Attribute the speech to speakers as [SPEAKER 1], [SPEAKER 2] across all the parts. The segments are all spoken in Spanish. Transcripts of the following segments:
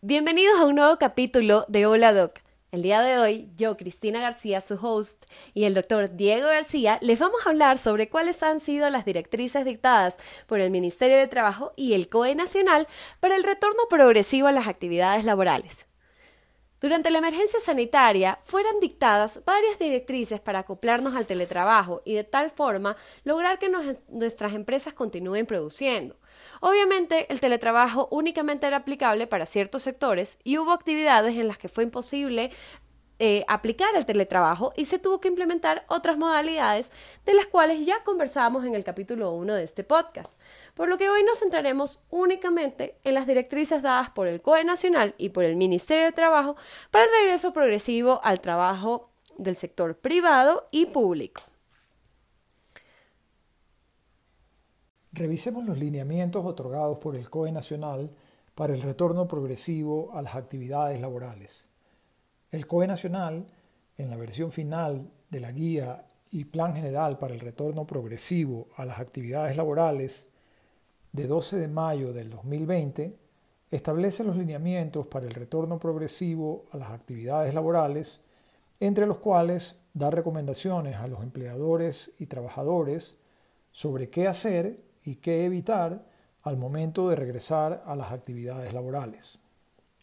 [SPEAKER 1] Bienvenidos a un nuevo capítulo de Hola Doc. El día de hoy, yo, Cristina García, su host, y el doctor Diego García, les vamos a hablar sobre cuáles han sido las directrices dictadas por el Ministerio de Trabajo y el COE Nacional para el retorno progresivo a las actividades laborales. Durante la emergencia sanitaria fueron dictadas varias directrices para acoplarnos al teletrabajo y de tal forma lograr que nuestras empresas continúen produciendo. Obviamente el teletrabajo únicamente era aplicable para ciertos sectores y hubo actividades en las que fue imposible eh, aplicar el teletrabajo y se tuvo que implementar otras modalidades de las cuales ya conversábamos en el capítulo 1 de este podcast. Por lo que hoy nos centraremos únicamente en las directrices dadas por el COE Nacional y por el Ministerio de Trabajo para el regreso progresivo al trabajo del sector privado y público.
[SPEAKER 2] Revisemos los lineamientos otorgados por el COE Nacional para el retorno progresivo a las actividades laborales. El COE Nacional, en la versión final de la guía y plan general para el retorno progresivo a las actividades laborales de 12 de mayo del 2020, establece los lineamientos para el retorno progresivo a las actividades laborales, entre los cuales da recomendaciones a los empleadores y trabajadores sobre qué hacer y qué evitar al momento de regresar a las actividades laborales.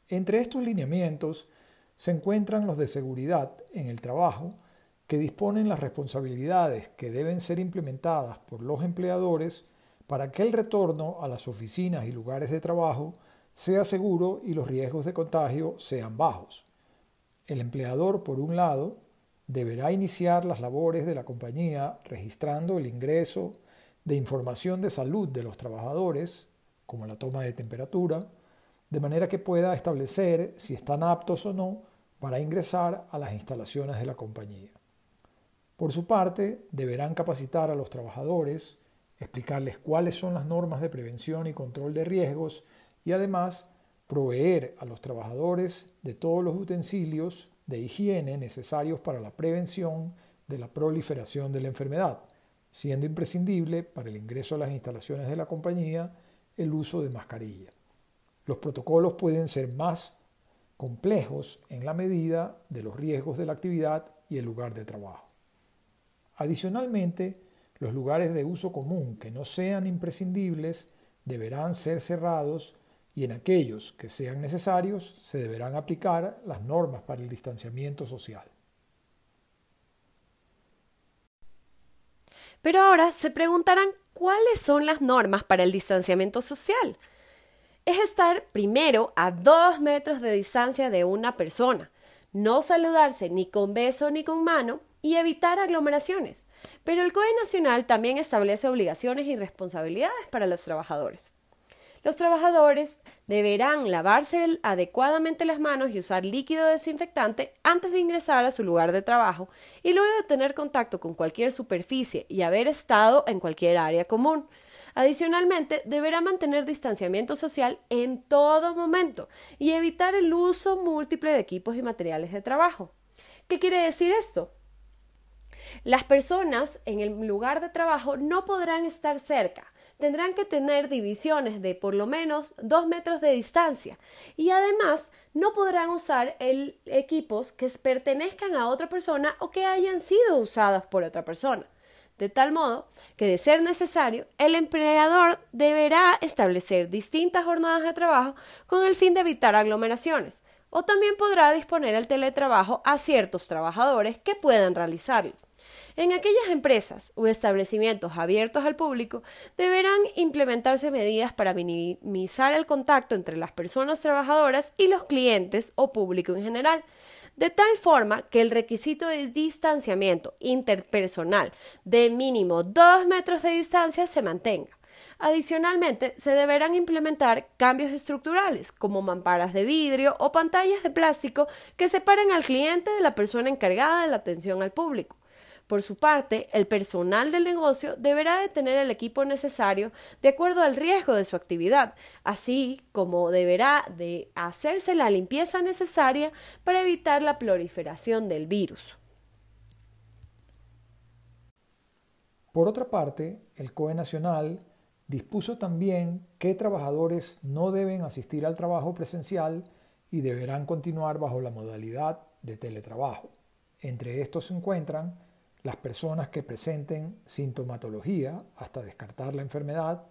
[SPEAKER 2] Entre estos lineamientos se encuentran los de seguridad en el trabajo, que disponen las responsabilidades que deben ser implementadas por los empleadores para que el retorno a las oficinas y lugares de trabajo sea seguro y los riesgos de contagio sean bajos. El empleador, por un lado, deberá iniciar las labores de la compañía registrando el ingreso de información de salud de los trabajadores, como la toma de temperatura, de manera que pueda establecer si están aptos o no para ingresar a las instalaciones de la compañía. Por su parte, deberán capacitar a los trabajadores, explicarles cuáles son las normas de prevención y control de riesgos y además proveer a los trabajadores de todos los utensilios de higiene necesarios para la prevención de la proliferación de la enfermedad, siendo imprescindible para el ingreso a las instalaciones de la compañía el uso de mascarilla. Los protocolos pueden ser más complejos en la medida de los riesgos de la actividad y el lugar de trabajo. Adicionalmente, los lugares de uso común que no sean imprescindibles deberán ser cerrados y en aquellos que sean necesarios se deberán aplicar las normas para el distanciamiento social.
[SPEAKER 1] Pero ahora se preguntarán cuáles son las normas para el distanciamiento social es estar primero a dos metros de distancia de una persona, no saludarse ni con beso ni con mano y evitar aglomeraciones. Pero el COE Nacional también establece obligaciones y responsabilidades para los trabajadores. Los trabajadores deberán lavarse adecuadamente las manos y usar líquido desinfectante antes de ingresar a su lugar de trabajo y luego de tener contacto con cualquier superficie y haber estado en cualquier área común. Adicionalmente, deberá mantener distanciamiento social en todo momento y evitar el uso múltiple de equipos y materiales de trabajo. ¿Qué quiere decir esto? Las personas en el lugar de trabajo no podrán estar cerca, tendrán que tener divisiones de por lo menos dos metros de distancia. Y además no podrán usar equipos que pertenezcan a otra persona o que hayan sido usados por otra persona. De tal modo que, de ser necesario, el empleador deberá establecer distintas jornadas de trabajo con el fin de evitar aglomeraciones, o también podrá disponer el teletrabajo a ciertos trabajadores que puedan realizarlo. En aquellas empresas o establecimientos abiertos al público deberán implementarse medidas para minimizar el contacto entre las personas trabajadoras y los clientes o público en general, de tal forma que el requisito de distanciamiento interpersonal de mínimo 2 metros de distancia se mantenga. Adicionalmente, se deberán implementar cambios estructurales, como mamparas de vidrio o pantallas de plástico que separen al cliente de la persona encargada de la atención al público. Por su parte, el personal del negocio deberá de tener el equipo necesario de acuerdo al riesgo de su actividad, así como deberá de hacerse la limpieza necesaria para evitar la proliferación del virus.
[SPEAKER 2] Por otra parte, el COE Nacional dispuso también que trabajadores no deben asistir al trabajo presencial y deberán continuar bajo la modalidad de teletrabajo. Entre estos se encuentran las personas que presenten sintomatología hasta descartar la enfermedad,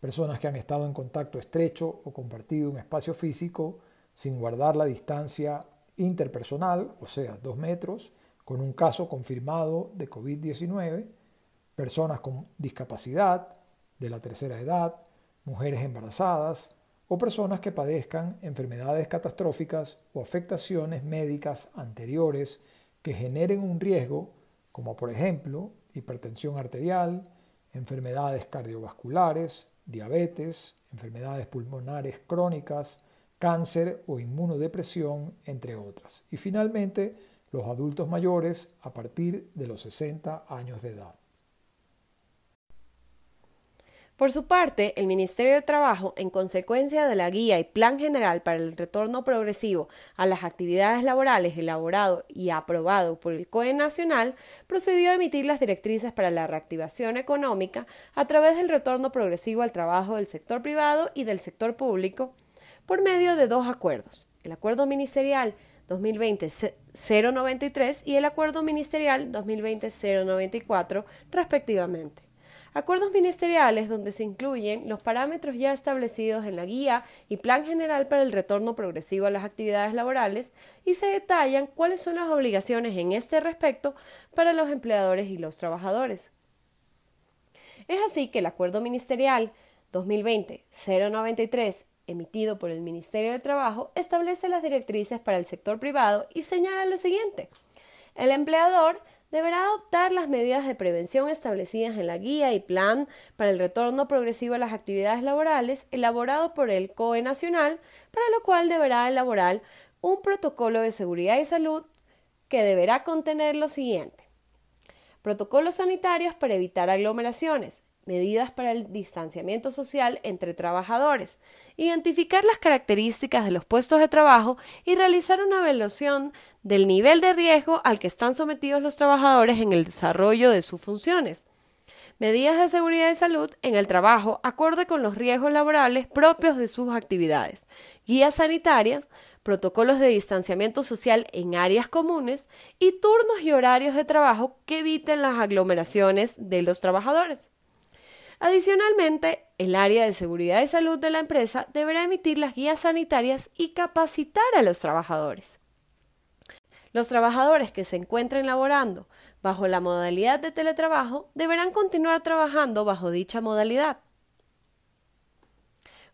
[SPEAKER 2] personas que han estado en contacto estrecho o compartido un espacio físico sin guardar la distancia interpersonal, o sea, dos metros, con un caso confirmado de COVID-19, personas con discapacidad, de la tercera edad, mujeres embarazadas o personas que padezcan enfermedades catastróficas o afectaciones médicas anteriores que generen un riesgo, como por ejemplo hipertensión arterial, enfermedades cardiovasculares, diabetes, enfermedades pulmonares crónicas, cáncer o inmunodepresión, entre otras. Y finalmente, los adultos mayores a partir de los 60 años de edad.
[SPEAKER 1] Por su parte, el Ministerio de Trabajo, en consecuencia de la guía y plan general para el retorno progresivo a las actividades laborales elaborado y aprobado por el COE Nacional, procedió a emitir las directrices para la reactivación económica a través del retorno progresivo al trabajo del sector privado y del sector público por medio de dos acuerdos, el Acuerdo Ministerial 2020-093 y el Acuerdo Ministerial 2020-094, respectivamente acuerdos ministeriales donde se incluyen los parámetros ya establecidos en la guía y plan general para el retorno progresivo a las actividades laborales y se detallan cuáles son las obligaciones en este respecto para los empleadores y los trabajadores. Es así que el acuerdo ministerial 2020-093 emitido por el Ministerio de Trabajo establece las directrices para el sector privado y señala lo siguiente. El empleador deberá adoptar las medidas de prevención establecidas en la guía y plan para el retorno progresivo a las actividades laborales elaborado por el COE Nacional, para lo cual deberá elaborar un protocolo de seguridad y salud que deberá contener lo siguiente. Protocolos sanitarios para evitar aglomeraciones, medidas para el distanciamiento social entre trabajadores, identificar las características de los puestos de trabajo y realizar una evaluación del nivel de riesgo al que están sometidos los trabajadores en el desarrollo de sus funciones. Medidas de seguridad y salud en el trabajo acorde con los riesgos laborales propios de sus actividades, guías sanitarias, protocolos de distanciamiento social en áreas comunes y turnos y horarios de trabajo que eviten las aglomeraciones de los trabajadores. Adicionalmente, el área de seguridad y salud de la empresa deberá emitir las guías sanitarias y capacitar a los trabajadores. Los trabajadores que se encuentren laborando bajo la modalidad de teletrabajo deberán continuar trabajando bajo dicha modalidad.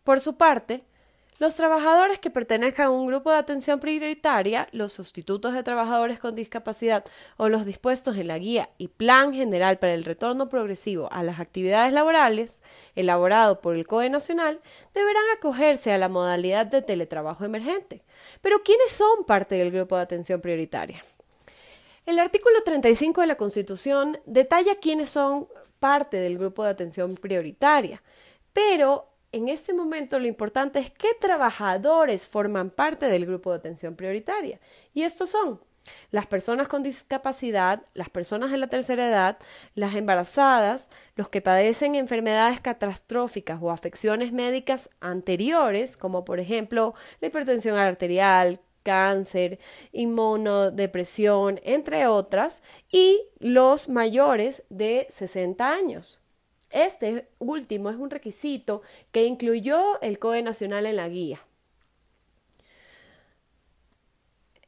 [SPEAKER 1] Por su parte, los trabajadores que pertenezcan a un grupo de atención prioritaria, los sustitutos de trabajadores con discapacidad o los dispuestos en la guía y plan general para el retorno progresivo a las actividades laborales, elaborado por el COE Nacional, deberán acogerse a la modalidad de teletrabajo emergente. Pero ¿quiénes son parte del grupo de atención prioritaria? El artículo 35 de la Constitución detalla quiénes son parte del grupo de atención prioritaria, pero en este momento lo importante es qué trabajadores forman parte del grupo de atención prioritaria. Y estos son las personas con discapacidad, las personas de la tercera edad, las embarazadas, los que padecen enfermedades catastróficas o afecciones médicas anteriores, como por ejemplo la hipertensión arterial, cáncer, inmunodepresión, entre otras, y los mayores de 60 años. Este último es un requisito que incluyó el CODE Nacional en la guía.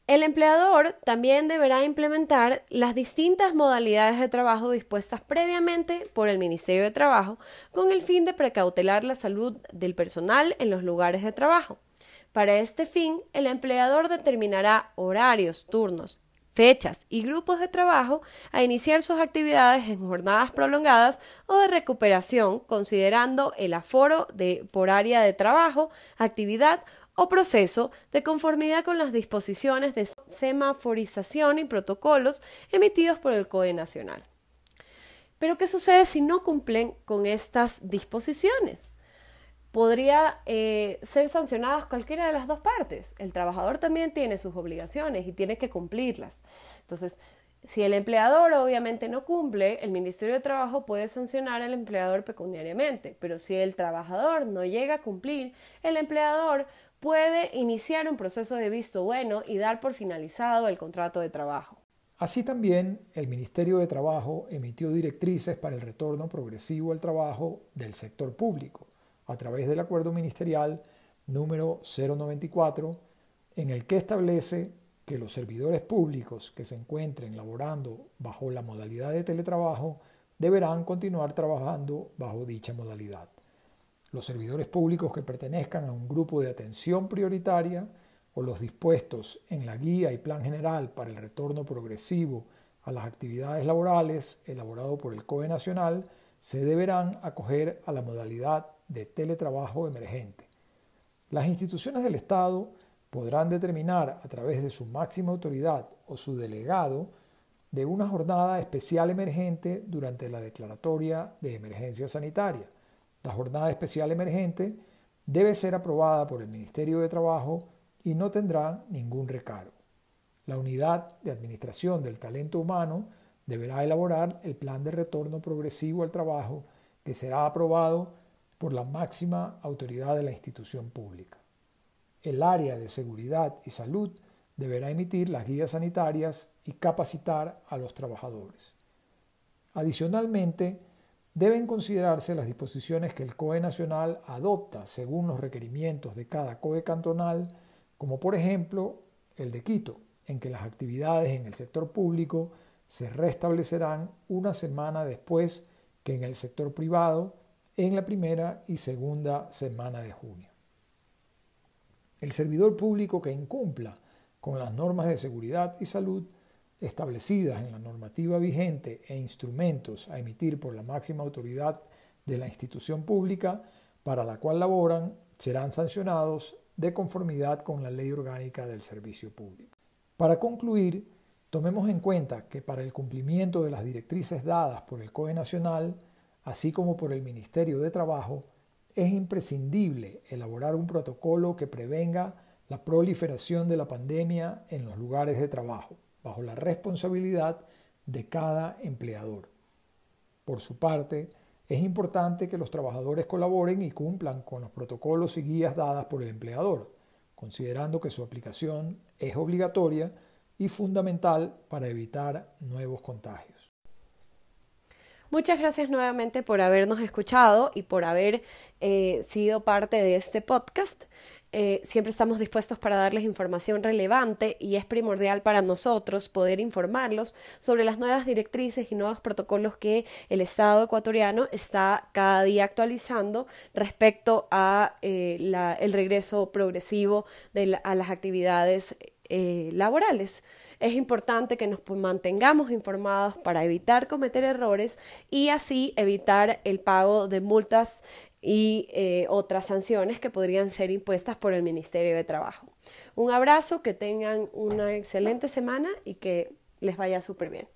[SPEAKER 1] El empleador también deberá implementar las distintas modalidades de trabajo dispuestas previamente por el Ministerio de Trabajo con el fin de precautelar la salud del personal en los lugares de trabajo. Para este fin, el empleador determinará horarios, turnos fechas y grupos de trabajo a iniciar sus actividades en jornadas prolongadas o de recuperación, considerando el aforo de, por área de trabajo, actividad o proceso de conformidad con las disposiciones de semaforización y protocolos emitidos por el COE Nacional. Pero ¿qué sucede si no cumplen con estas disposiciones? Podría eh, ser sancionadas cualquiera de las dos partes. El trabajador también tiene sus obligaciones y tiene que cumplirlas. Entonces, Si el empleador obviamente no cumple, el Ministerio de Trabajo puede sancionar al empleador pecuniariamente, pero si el trabajador no llega a cumplir, el empleador puede iniciar un proceso de visto bueno y dar por finalizado el contrato de trabajo.
[SPEAKER 2] Así también, el Ministerio de Trabajo emitió directrices para el retorno progresivo al trabajo del sector público a través del Acuerdo Ministerial número 094, en el que establece que los servidores públicos que se encuentren laborando bajo la modalidad de teletrabajo deberán continuar trabajando bajo dicha modalidad. Los servidores públicos que pertenezcan a un grupo de atención prioritaria o los dispuestos en la guía y plan general para el retorno progresivo a las actividades laborales elaborado por el COE Nacional se deberán acoger a la modalidad de teletrabajo emergente. Las instituciones del Estado podrán determinar a través de su máxima autoridad o su delegado de una jornada especial emergente durante la declaratoria de emergencia sanitaria. La jornada especial emergente debe ser aprobada por el Ministerio de Trabajo y no tendrá ningún recargo. La unidad de administración del talento humano deberá elaborar el plan de retorno progresivo al trabajo que será aprobado por la máxima autoridad de la institución pública. El área de seguridad y salud deberá emitir las guías sanitarias y capacitar a los trabajadores. Adicionalmente, deben considerarse las disposiciones que el COE nacional adopta según los requerimientos de cada COE cantonal como por ejemplo el de Quito, en que las actividades en el sector público se restablecerán una semana después que en el sector privado en la primera y segunda semana de junio. El servidor público que incumpla con las normas de seguridad y salud establecidas en la normativa vigente e instrumentos a emitir por la máxima autoridad de la institución pública para la cual laboran serán sancionados de conformidad con la ley orgánica del servicio público. Para concluir, tomemos en cuenta que para el cumplimiento de las directrices dadas por el COE Nacional, así como por el Ministerio de Trabajo, es imprescindible elaborar un protocolo que prevenga la proliferación de la pandemia en los lugares de trabajo, bajo la responsabilidad de cada empleador. Por su parte, es importante que los trabajadores colaboren y cumplan con los protocolos y guías dadas por el empleador, considerando que su aplicación es obligatoria y fundamental para evitar nuevos contagios.
[SPEAKER 1] Muchas gracias nuevamente por habernos escuchado y por haber eh, sido parte de este podcast. Eh, siempre estamos dispuestos para darles información relevante y es primordial para nosotros poder informarlos sobre las nuevas directrices y nuevos protocolos que el Estado ecuatoriano está cada día actualizando respecto a eh, el regreso progresivo de a las actividades eh, laborales. Es importante que nos mantengamos informados para evitar cometer errores y así evitar el pago de multas y eh, otras sanciones que podrían ser impuestas por el Ministerio de Trabajo. Un abrazo, que tengan una excelente semana y que les vaya súper bien.